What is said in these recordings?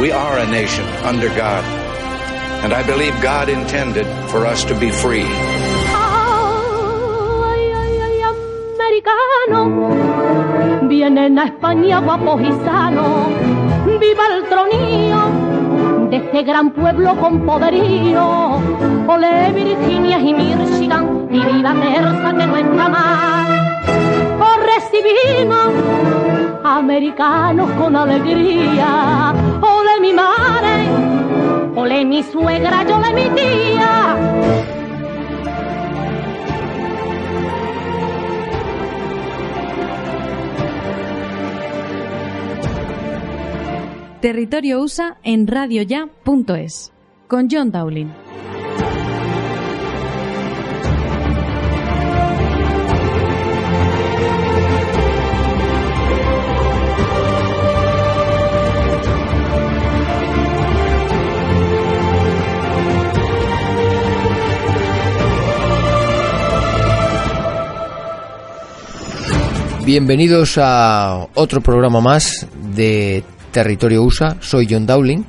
We are a nation under God, and I believe God intended for us to be free. Ay, ay, ay, americano, vienen a España guapos y sanos, viva el tronío de este gran pueblo con poderío, ole Virginia y Michigan, y viva Terza que no está mal, os recibimos americanos con alegría, ole mi madre, ole mi suegra, yo le mi tía. Territorio USA en radioya.es con John Dowling. Bienvenidos a otro programa más de Territorio USA. Soy John Dowling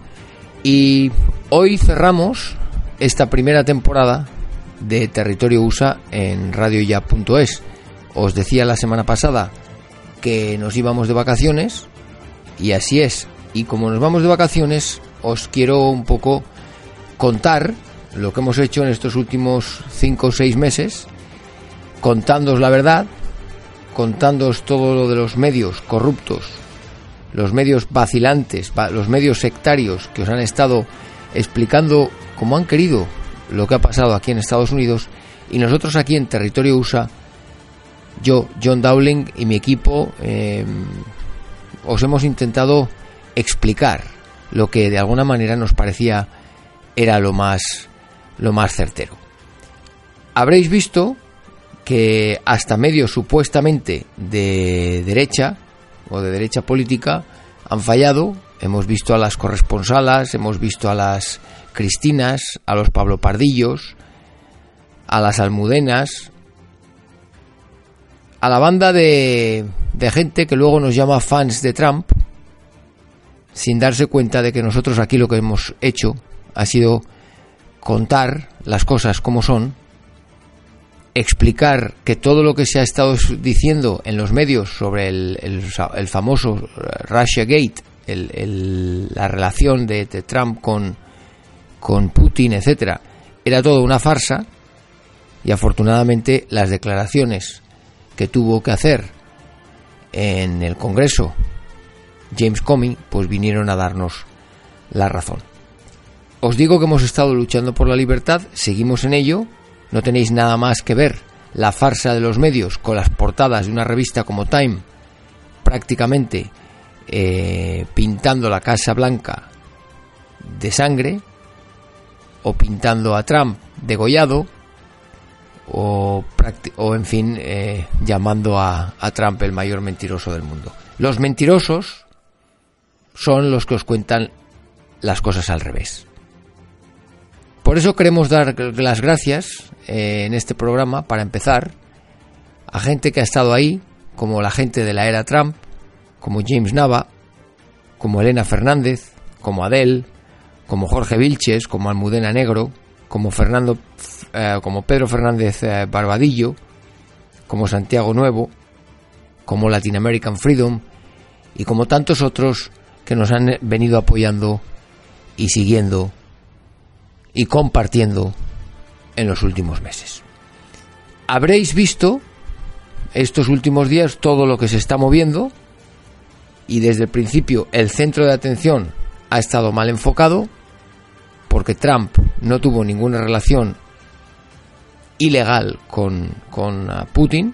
y hoy cerramos esta primera temporada de Territorio USA en radioya.es. Os decía la semana pasada que nos íbamos de vacaciones y así es. Y como nos vamos de vacaciones, os quiero un poco contar lo que hemos hecho en estos últimos 5 o 6 meses, contándoos la verdad, contándoos todo lo de los medios corruptos, los medios vacilantes, va- los medios sectarios que os han estado explicando como han querido lo que ha pasado aquí en Estados Unidos y nosotros aquí en territorio USA, yo, John Dowling y mi equipo, eh, os hemos intentado explicar lo que de alguna manera nos parecía era lo más, lo más certero. Habréis visto que hasta medios supuestamente de derecha o de derecha política han fallado. Hemos visto a las corresponsalas, hemos visto a las Cristinas, a los Pablo Pardillos, a las Almudenas, a la banda de, de gente que luego nos llama fans de Trump, sin darse cuenta de que nosotros aquí lo que hemos hecho ha sido contar las cosas como son, explicar que todo lo que se ha estado diciendo en los medios sobre el, el, el famoso Russia Gate, el, el, la relación de, de Trump con, con Putin, etcétera, era todo una farsa y afortunadamente las declaraciones que tuvo que hacer en el Congreso James Comey pues vinieron a darnos la razón. Os digo que hemos estado luchando por la libertad, seguimos en ello, no tenéis nada más que ver la farsa de los medios con las portadas de una revista como Time prácticamente eh, pintando la Casa Blanca de sangre o pintando a Trump degollado o, o en fin eh, llamando a, a Trump el mayor mentiroso del mundo. Los mentirosos son los que os cuentan las cosas al revés. Por eso queremos dar las gracias eh, en este programa, para empezar, a gente que ha estado ahí, como la gente de la era Trump, como James Nava, como Elena Fernández, como Adele, como Jorge Vilches, como Almudena Negro, como Fernando, eh, como Pedro Fernández eh, Barbadillo, como Santiago Nuevo, como Latin American Freedom y como tantos otros que nos han venido apoyando y siguiendo y compartiendo en los últimos meses. Habréis visto estos últimos días todo lo que se está moviendo y desde el principio el centro de atención ha estado mal enfocado porque Trump no tuvo ninguna relación ilegal con, con uh, Putin,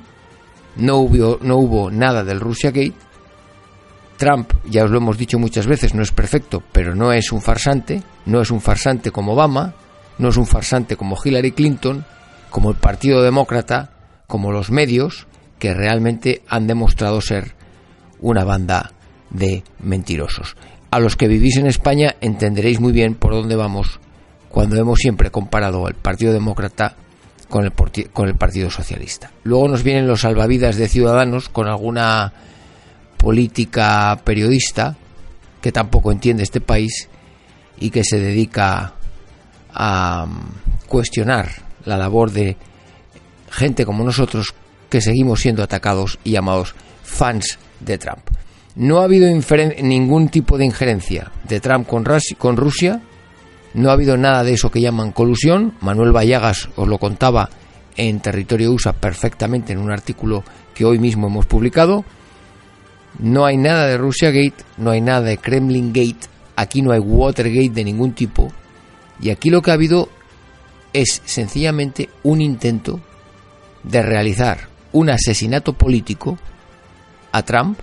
no hubo, no hubo nada del Russia Gate Trump, ya os lo hemos dicho muchas veces, no es perfecto, pero no es un farsante, no es un farsante como Obama, no es un farsante como Hillary Clinton, como el Partido Demócrata, como los medios, que realmente han demostrado ser una banda de mentirosos. A los que vivís en España entenderéis muy bien por dónde vamos cuando hemos siempre comparado al Partido Demócrata con el, con el Partido Socialista. Luego nos vienen los salvavidas de Ciudadanos con alguna política periodista que tampoco entiende este país y que se dedica a mm, cuestionar la labor de gente como nosotros que seguimos siendo atacados y llamados fans de Trump. No ha habido ningún tipo de injerencia de Trump con, con Rusia, no ha habido nada de eso que llaman colusión. Manuel Vallagas os lo contaba en Territorio USA perfectamente en un artículo que hoy mismo hemos publicado. No hay nada de Russia Gate, no hay nada de Kremlin Gate, aquí no hay Watergate de ningún tipo. Y aquí lo que ha habido es sencillamente un intento de realizar un asesinato político a Trump,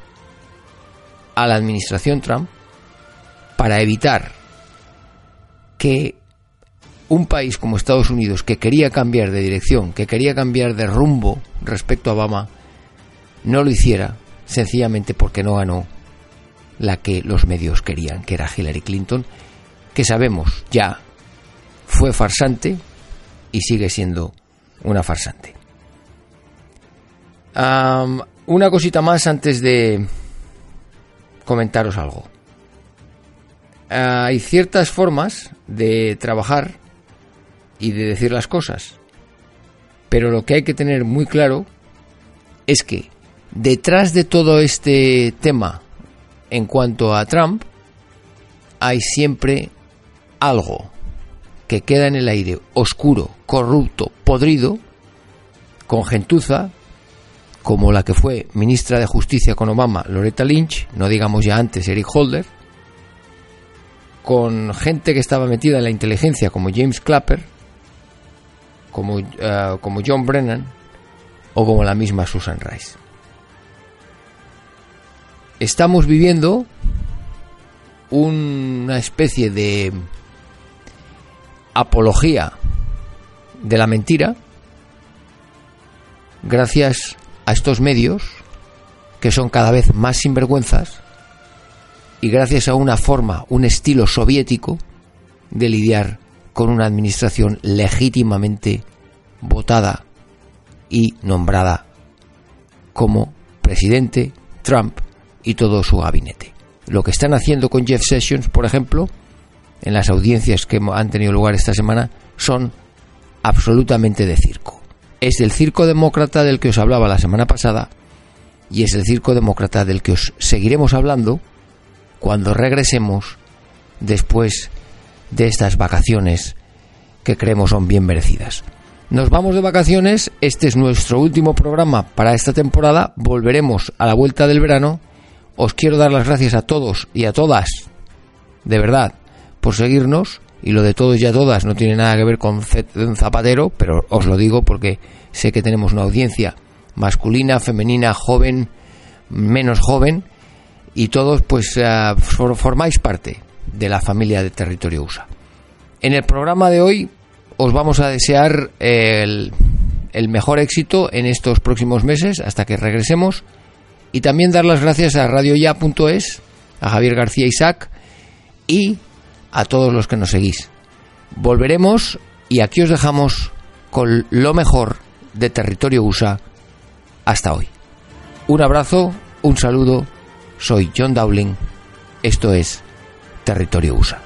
a la administración Trump, para evitar que un país como Estados Unidos, que quería cambiar de dirección, que quería cambiar de rumbo respecto a Obama, no lo hiciera sencillamente porque no ganó la que los medios querían, que era Hillary Clinton, que sabemos ya fue farsante y sigue siendo una farsante. una cosita más antes de comentaros algo. hay ciertas formas de trabajar y de decir las cosas, pero lo que hay que tener muy claro es que detrás de todo este tema en cuanto a Trump hay siempre algo que queda en el aire, oscuro, corrupto, podrido, con gentuza, como la que fue ministra de Justicia con Obama, Loretta Lynch, no digamos ya antes Eric Holder, con gente que estaba metida en la inteligencia como James Clapper, como, eh, como John Brennan o como la misma Susan Rice. Estamos viviendo una especie de apología de la mentira gracias a estos medios que son cada vez más sinvergüenzas y gracias a una forma, un estilo soviético de lidiar con una administración legítimamente votada y nombrada como presidente Trump y todo su gabinete. Lo que están haciendo con Jeff Sessions, por ejemplo, en las audiencias que han tenido lugar esta semana son absolutamente de circo. Es el circo demócrata del que os hablaba la semana pasada y es el circo demócrata del que os seguiremos hablando cuando regresemos después de estas vacaciones que creemos son bien merecidas. Nos vamos de vacaciones, este es nuestro último programa para esta temporada, volveremos a la vuelta del verano. Os quiero dar las gracias a todos y a todas, de verdad, por seguirnos y lo de todos y a todas no tiene nada que ver con Zapatero, pero os lo digo porque sé que tenemos una audiencia masculina, femenina, joven, menos joven y todos pues eh, formáis parte de la familia de Territorio USA. En el programa de hoy os vamos a desear el, el mejor éxito en estos próximos meses hasta que regresemos y también dar las gracias a radioya.es, a Javier García Isaac y a todos los que nos seguís. Volveremos y aquí os dejamos con lo mejor de Territorio USA hasta hoy. Un abrazo, un saludo, soy John Dowling, esto es Territorio USA.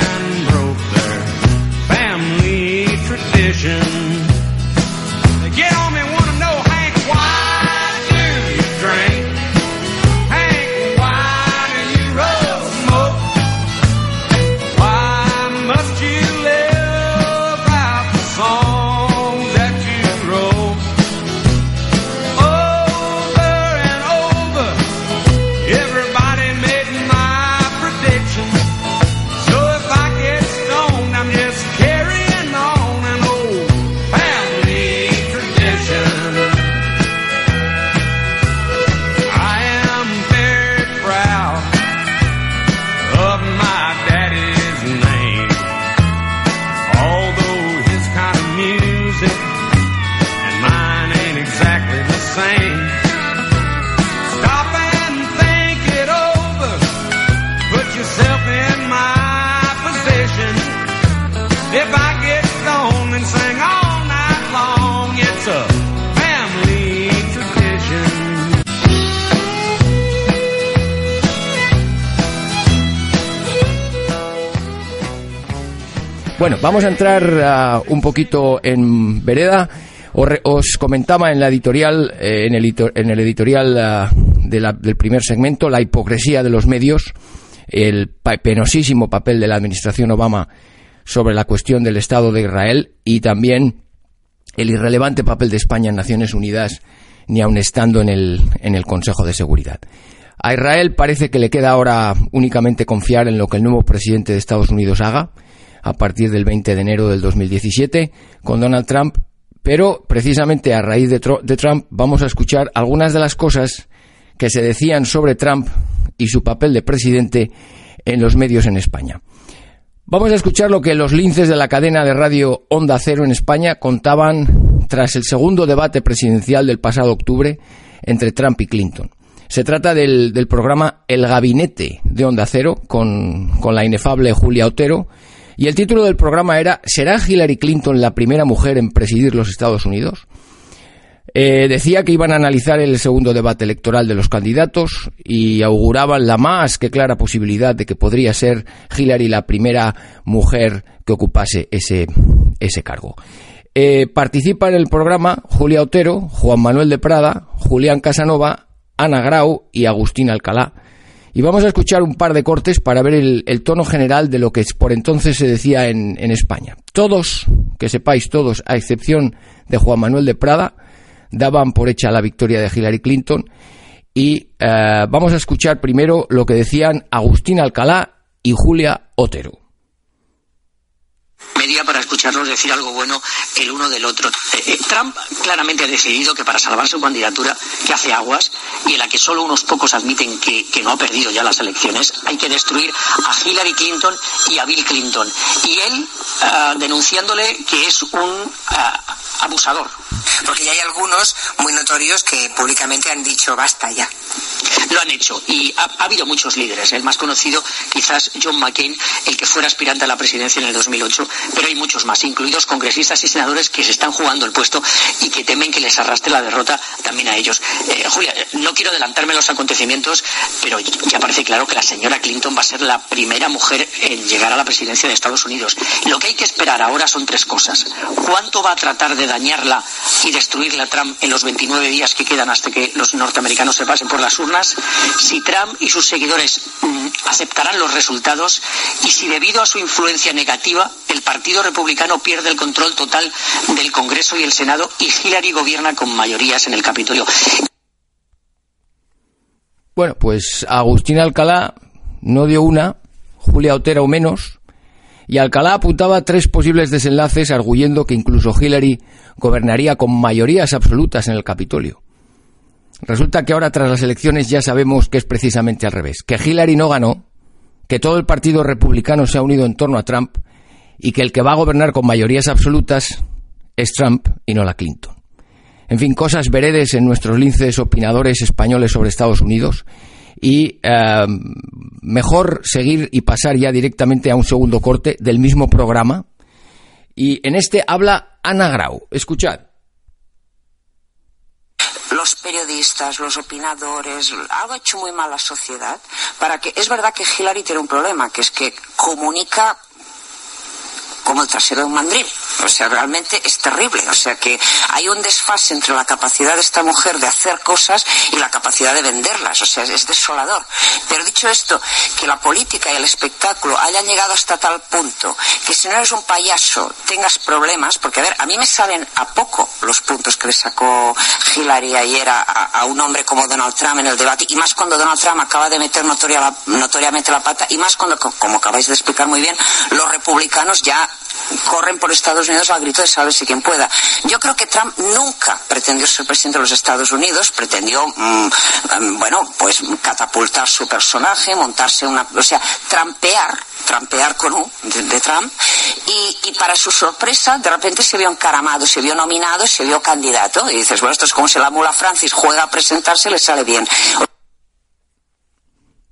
Bueno, vamos a entrar ah, un poquito en vereda. Os, os comentaba en la editorial, eh, en, el, en el editorial la- del primer segmento, la hipocresía de los medios, el penosísimo papel de la administración Obama sobre la cuestión del Estado de Israel y también el irrelevante papel de España en Naciones Unidas, ni aun estando en el, en el Consejo de Seguridad. A Israel parece que le queda ahora únicamente confiar en lo que el nuevo presidente de Estados Unidos haga a partir del 20 de enero del 2017 con Donald Trump, pero precisamente a raíz de, Trump vamos a escuchar algunas de las cosas que se decían sobre Trump y su papel de presidente en los medios en España. Vamos a escuchar lo que los linces de la cadena de radio Onda Cero en España contaban tras el segundo debate presidencial del pasado octubre entre Trump y Clinton. Se trata del, del programa El Gabinete de Onda Cero con, con la inefable Julia Otero y el título del programa era ¿Será Hillary Clinton la primera mujer en presidir los Estados Unidos? Eh, decía que iban a analizar el segundo debate electoral de los candidatos y auguraban la más que clara posibilidad de que podría ser Hillary la primera mujer que ocupase ese, ese cargo. Eh, participa en el programa Julia Otero, Juan Manuel de Prada, Julián Casanova, Ana Grau y Agustín Alcalá. Y vamos a escuchar un par de cortes para ver el, tono general de lo que por entonces se decía en, en España. Todos, que sepáis todos, a excepción de Juan Manuel de Prada, daban por hecha la victoria de Hillary Clinton. Y eh, vamos a escuchar primero lo que decían Agustín Alcalá y Julia Otero. Media para escucharlos decir algo bueno el uno del otro. Eh, eh, Trump claramente ha decidido que para salvar su candidatura, que hace aguas y en la que solo unos pocos admiten que, que no ha perdido ya las elecciones, hay que destruir a Hillary Clinton y a Bill Clinton. Y él ah, denunciándole que es un ah, abusador. Porque ya hay algunos muy notorios que públicamente han dicho basta ya. Lo han hecho y ha, ha habido muchos líderes. El más conocido, quizás John McCain, el que fuera aspirante a la presidencia en el 2008, pero hay muchos más, incluidos congresistas y senadores que se están jugando el puesto y que temen que les arrastre la derrota también a ellos. Eh, Julia, eh, no quiero adelantarme a los acontecimientos, pero ya parece claro que la señora Clinton va a ser la primera mujer en llegar a la presidencia de Estados Unidos. Lo que hay que esperar ahora son tres cosas. ¿Cuánto va a tratar de dañarla y destruirla Trump en los 29 días que quedan hasta que los norteamericanos se pasen por las urnas? Si Trump y sus seguidores mm, aceptarán los resultados y si debido a su influencia negativa el Partido Republicano pierde el control total del Congreso y el Senado y Hillary gobierna con mayorías en el Capitolio. Bueno, pues Agustín Alcalá no dio una, Julia Otero menos, y Alcalá apuntaba tres posibles desenlaces arguyendo que incluso Hillary gobernaría con mayorías absolutas en el Capitolio. Resulta que ahora tras las elecciones ya sabemos que es precisamente al revés, que Hillary no ganó, que todo el Partido Republicano se ha unido en torno a Trump y que el que va a gobernar con mayorías absolutas es Trump y no la Clinton. En fin, cosas veredes en nuestros linces opinadores españoles sobre Estados Unidos y eh, mejor seguir y pasar ya directamente a un segundo corte del mismo programa. Y en este habla Ana Grau. Escuchad. los periodistas, los opinadores, ha hecho muy mal la sociedad para que, es verdad que Hillary tiene un problema, que es que comunica como el trasero de un mandril. O sea, realmente es terrible. O sea que hay un desfase entre la capacidad de esta mujer de hacer cosas y la capacidad de venderlas. O sea, es desolador. Pero dicho esto, que la política y el espectáculo hayan llegado hasta tal punto que si no eres un payaso tengas problemas, porque a ver, a mí me salen a poco los puntos que le sacó Hillary ayer a, un hombre como Donald Trump en el debate, y más cuando Donald Trump acaba de meter notoriamente la pata, y más cuando, como acabáis de explicar muy bien, los republicanos ya corren por Estados Unidos al grito de sálvese quien pueda. Yo creo que Trump nunca pretendió ser presidente de los Estados Unidos, pretendió, mm, mm, bueno, pues catapultar su personaje, montarse una, o sea, trampear, trampear con U de, Trump, y, para su sorpresa, de repente se vio encaramado, se vio nominado, se vio candidato, y dices, bueno, esto es como si la mula Francis juega a presentarse, le sale bien.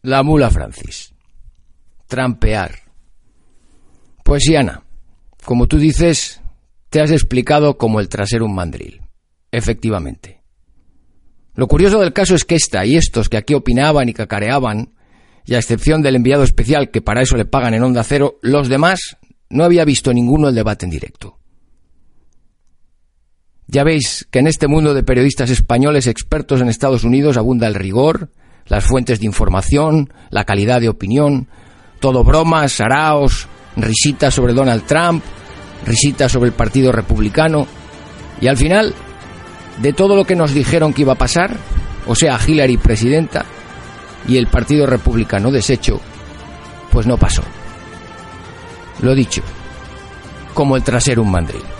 La mula Francis. Trampear. Pues Ana, como tú dices, te has explicado como el trasero un mandril. Efectivamente. Lo curioso del caso es que esta y estos que aquí opinaban y cacareaban, y a excepción del enviado especial que para eso le pagan en onda cero, los demás no había visto ninguno el debate en directo. Ya veis que en este mundo de periodistas españoles expertos en Estados Unidos abunda el rigor, las fuentes de información, la calidad de opinión, todo bromas, saraos, risitas sobre Donald Trump, risitas sobre el Partido Republicano, y al final, de todo lo que nos dijeron que iba a pasar, o sea, Hillary presidenta y el Partido Republicano deshecho, pues no pasó. Lo dicho, como el trasero un mandril.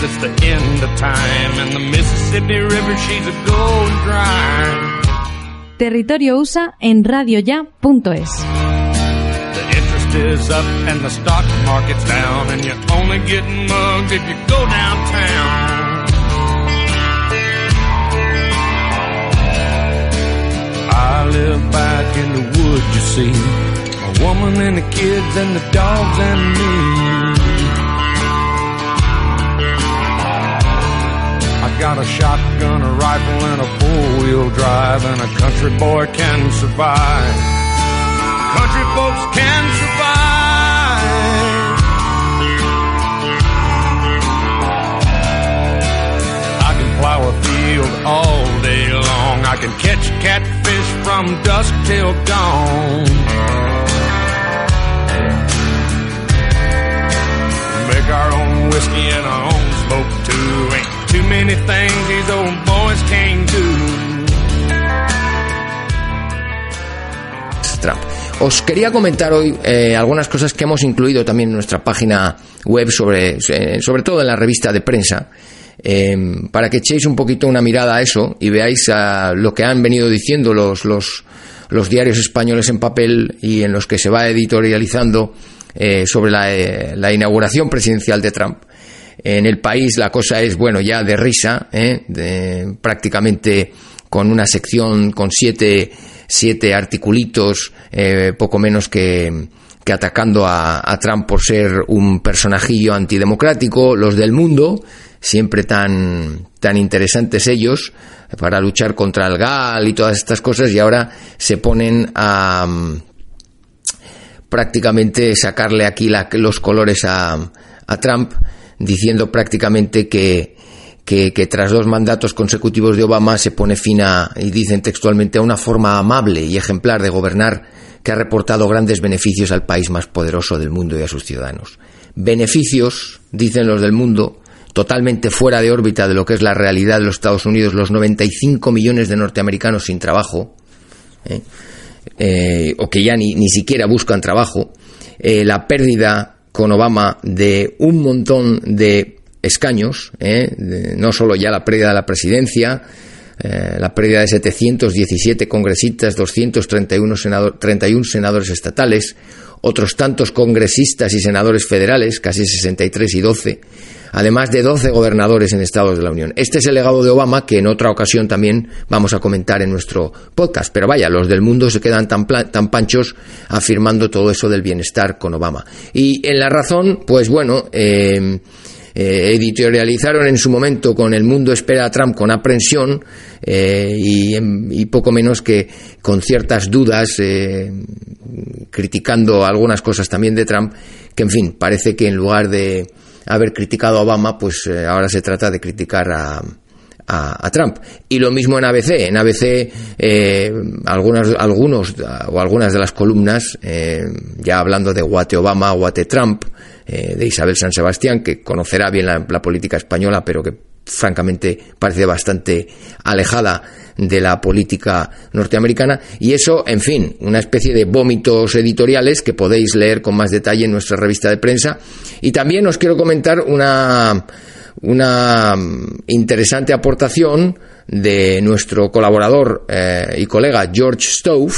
Says it's the end of time and the Mississippi River she's a dry. Territorio USA en radioya.es. The interest is up and the stock market's down and you're only getting mugged if you go downtown. I live back in the woods, you see. A woman and the kids and the dogs and me. Got a shotgun, a rifle, and a four-wheel drive, and a country boy can survive. Country folks can survive. I can plow a field all day long. I can catch catfish from dusk till dawn. Make our own whiskey and our own smoke too. Ain't Trump. Os quería comentar hoy eh, algunas cosas que hemos incluido también en nuestra página web, sobre, eh, sobre todo en la revista de prensa, eh, para que echéis un poquito una mirada a eso y veáis a lo que han venido diciendo los, los, los diarios españoles en papel y en los que se va editorializando sobre la, la inauguración presidencial de Trump. En el país la cosa es, bueno, ya de risa, ¿eh? de, prácticamente con una sección con siete, siete articulitos, eh, poco menos que, atacando a, Trump por ser un personajillo antidemocrático, los del mundo, siempre tan, tan interesantes ellos, para luchar contra el GAL y todas estas cosas, y ahora se ponen a prácticamente sacarle aquí la, los colores a, a Trump diciendo prácticamente que, que, tras dos mandatos consecutivos de Obama se pone fin a, y dicen textualmente, a una forma amable y ejemplar de gobernar que ha reportado grandes beneficios al país más poderoso del mundo y a sus ciudadanos. Beneficios, dicen los del mundo, totalmente fuera de órbita de lo que es la realidad de los Estados Unidos, los 95 millones de norteamericanos sin trabajo, ¿eh? Eh, o que ya ni, ni siquiera buscan trabajo, eh, la pérdida con Obama de un montón de escaños, ¿eh? no solo ya la pérdida de la presidencia, eh, la pérdida de 717 congresistas, 231 31 senadores estatales, otros tantos congresistas y senadores federales, casi 63 y 12, además de 12 gobernadores en estados de la Unión. Este es el legado de Obama que en otra ocasión también vamos a comentar en nuestro podcast. Pero vaya, los del mundo se quedan tan, tan panchos afirmando todo eso del bienestar con Obama. Y en la razón, pues bueno, eh, eh, editorializaron en su momento con El mundo espera a Trump con aprensión eh, y, poco menos que con ciertas dudas, eh, criticando algunas cosas también de Trump, que en fin, parece que en lugar de haber criticado a Obama, pues ahora se trata de criticar a, a, Trump. Y lo mismo en ABC. En ABC, algunos, algunos o algunas de las columnas, ya hablando de Guate Obama, Guate Trump, eh, de Isabel San Sebastián, que conocerá bien la, política española, pero que francamente parece bastante alejada de la política norteamericana. Y eso, en fin, una especie de vómitos editoriales que podéis leer con más detalle en nuestra revista de prensa. Y también os quiero comentar una una interesante aportación de nuestro colaborador eh, y colega George Stove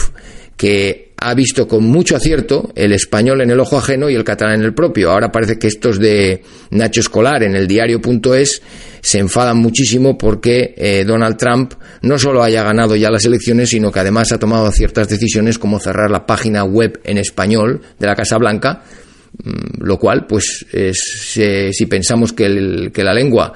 que ha visto con mucho acierto el español en el ojo ajeno y el catalán en el propio. Ahora parece que estos de Nacho Escolar en el diario.es se enfadan muchísimo porque eh, Donald Trump no solo haya ganado ya las elecciones, sino que además ha tomado ciertas decisiones como cerrar la página web en español de la Casa Blanca, mm, lo cual, pues, es, si pensamos que, que la lengua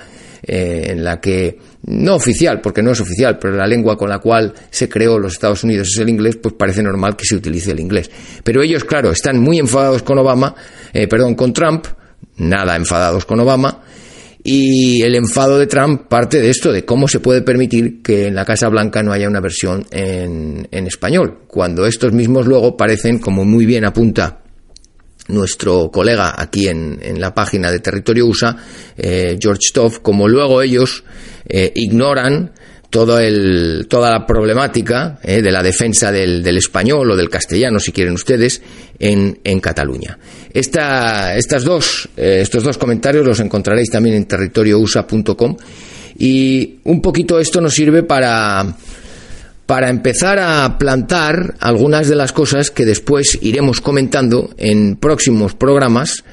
eh, en la que no oficial, porque no es oficial, pero la lengua con la cual se creó los Estados Unidos es el inglés, pues parece normal que se utilice el inglés. Pero ellos, claro, están muy enfadados con Obama, eh, perdón, con Trump, nada enfadados con Obama, y el enfado de Trump parte de esto, de cómo se puede permitir que en la Casa Blanca no haya una versión en, en español, cuando estos mismos luego parecen, como muy bien apunta nuestro colega aquí en, en, la página de Territorio USA, eh, George Stoff, como luego ellos eh, ignoran todo el, toda la problemática eh, de la defensa del, español o del castellano, si quieren ustedes, en, en Cataluña. Esta, estas dos, estos dos comentarios los encontraréis también en territoriousa.com y un poquito esto nos sirve para para empezar a plantar algunas de las cosas que después iremos comentando en próximos programas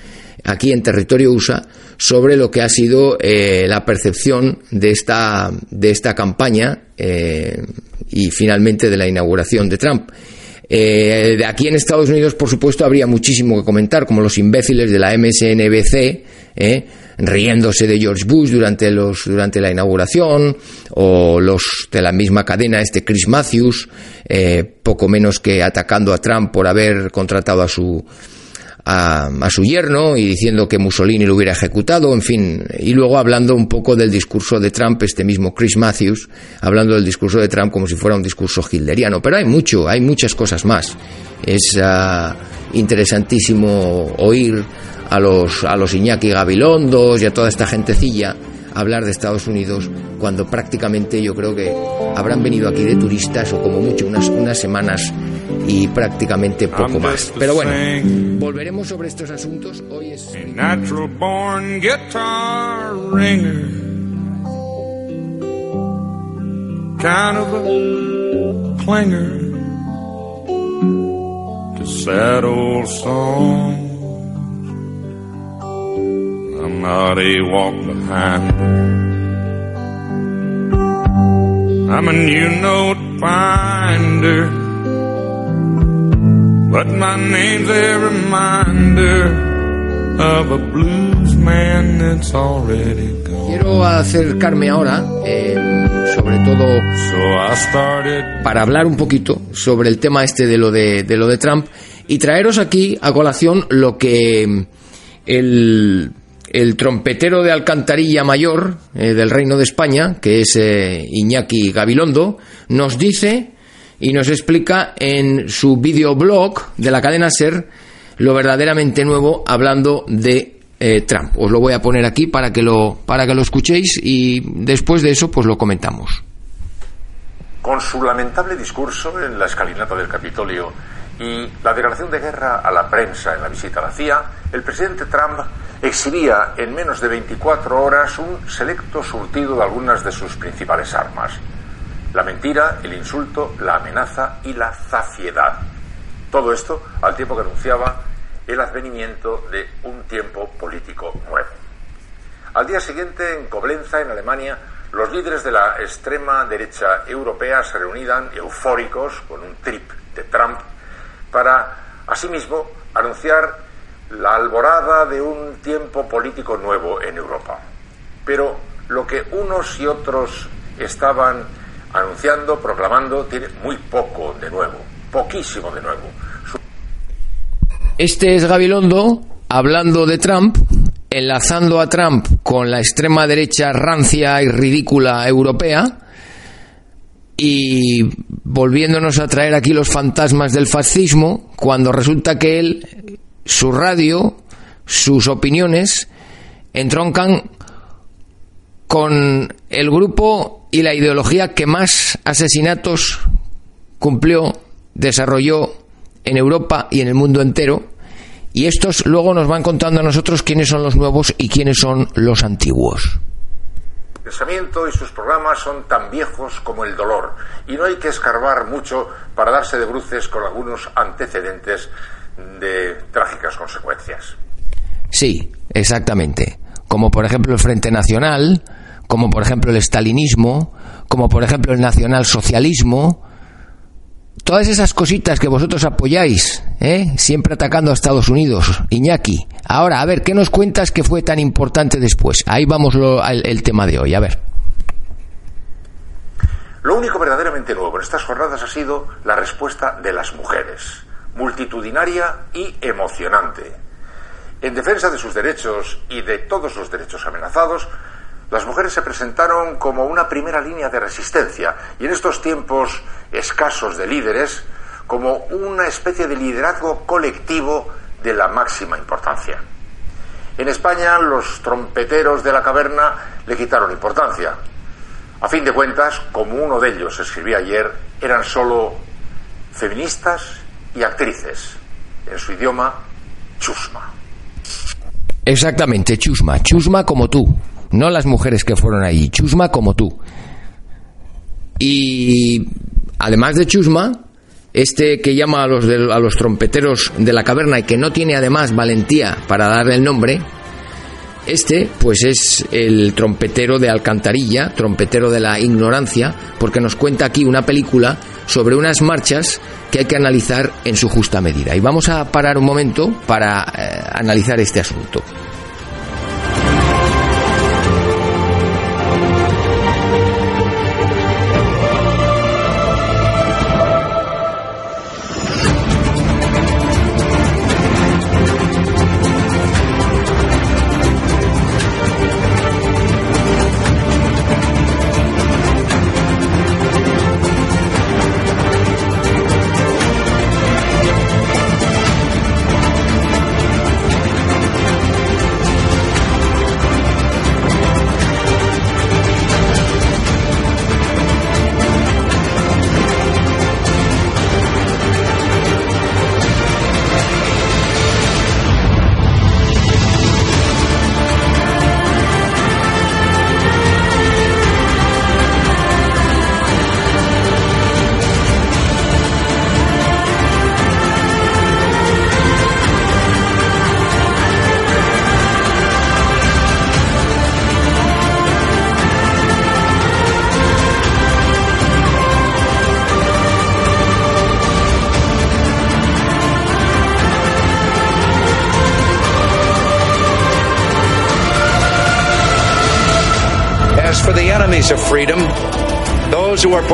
aquí en territorio USA sobre lo que ha sido eh, la percepción de esta, de esta campaña eh, y finalmente de la inauguración de Trump. Eh, de aquí en Estados Unidos, por supuesto, habría muchísimo que comentar, como los imbéciles de la MSNBC, riéndose de George Bush durante, los, durante la inauguración, o los de la misma cadena, este Chris Matthews, eh, poco menos que atacando a Trump por haber contratado a su, a, a, su yerno y diciendo que Mussolini lo hubiera ejecutado, en fin, y luego hablando un poco del discurso de Trump, este mismo Chris Matthews, hablando del discurso de Trump como si fuera un discurso hilderiano, pero hay mucho, hay muchas cosas más. Es uh, interesantísimo oír a los, a los Iñaki Gabilondos y a toda esta gentecilla hablar de Estados Unidos cuando prácticamente yo creo que habrán venido aquí de turistas o como mucho unas, unas semanas y prácticamente poco más. Pero bueno, volveremos sobre estos asuntos. Hoy es... natural born guitar ringer, kind of a clinger to sad old song. not a walk behind. I'm a new note finder, but my name's a reminder of a blues man that's already gone. Quiero acercarme ahora, eh, sobre todo para hablar un poquito sobre el tema este de lo de, de lo de Trump y traeros aquí a colación lo que el el trompetero de Alcantarilla Mayor eh, del Reino de España, que es eh, Iñaki Gabilondo, nos dice y nos explica en su videoblog de la cadena Ser lo verdaderamente nuevo hablando de eh, Trump. Os lo voy a poner aquí para que lo, para que lo escuchéis y después de eso pues lo comentamos. Con su lamentable discurso en la escalinata del Capitolio y la declaración de guerra a la prensa en la visita a la CIA, el presidente Trump exhibía en menos de 24 horas un selecto surtido de algunas de sus principales armas. La mentira, el insulto, la amenaza y la zafiedad. Todo esto al tiempo que anunciaba el advenimiento de un tiempo político nuevo. Al día siguiente, en Coblenza, en Alemania, los líderes de la extrema derecha europea se reunían eufóricos con un trip de Trump para, asimismo, anunciar la alborada de un tiempo político nuevo en Europa. Pero lo que unos y otros estaban anunciando, proclamando, tiene muy poco de nuevo, poquísimo de nuevo. Este es Gabilondo hablando de Trump, enlazando a Trump con la extrema derecha rancia y ridícula europea y volviéndonos a traer aquí los fantasmas del fascismo cuando resulta que él, su radio, sus opiniones entroncan con el grupo y la ideología que más asesinatos cumplió, desarrolló en Europa y en el mundo entero. Y estos luego nos van contando a nosotros quiénes son los nuevos y quiénes son los antiguos. El pensamiento y sus programas son tan viejos como el dolor, y no hay que escarbar mucho para darse de bruces con algunos antecedentes de trágicas consecuencias. Sí, exactamente. Como por ejemplo el Frente Nacional, como por ejemplo el estalinismo, como por ejemplo el nacionalsocialismo, todas esas cositas que vosotros apoyáis, ¿eh? siempre atacando a Estados Unidos, Iñaki. Ahora, a ver, ¿qué nos cuentas que fue tan importante después? Ahí vamos lo, el, el tema de hoy, a ver. Lo único verdaderamente nuevo en estas jornadas ha sido la respuesta de las mujeres, multitudinaria y emocionante. En defensa de sus derechos y de todos los derechos amenazados, las mujeres se presentaron como una primera línea de resistencia y en estos tiempos escasos de líderes, como una especie de liderazgo colectivo de la máxima importancia. En España los trompeteros de la caverna le quitaron importancia. A fin de cuentas, como uno de ellos escribía ayer, eran solo feministas y actrices, en su idioma chusma. Exactamente, chusma, chusma como tú, no las mujeres que fueron ahí, chusma como tú. Y además de chusma, este que llama a los, de, a los trompeteros de la caverna y que no tiene además valentía para darle el nombre, este, pues es el trompetero de Alcantarilla, trompetero de la ignorancia, porque nos cuenta aquí una película sobre unas marchas que hay que analizar en su justa medida. Y vamos a parar un momento para eh, analizar este asunto.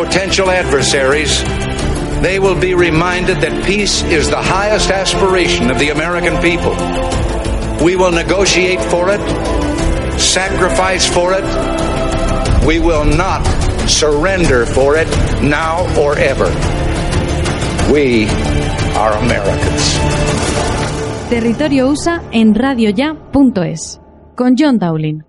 Potential adversaries, they will be reminded that peace is the highest aspiration of the American people. We will negotiate for it, sacrifice for it. We will not surrender for it now or ever. We are Americans. Territorio USA en radioya.es. Con John Dowling.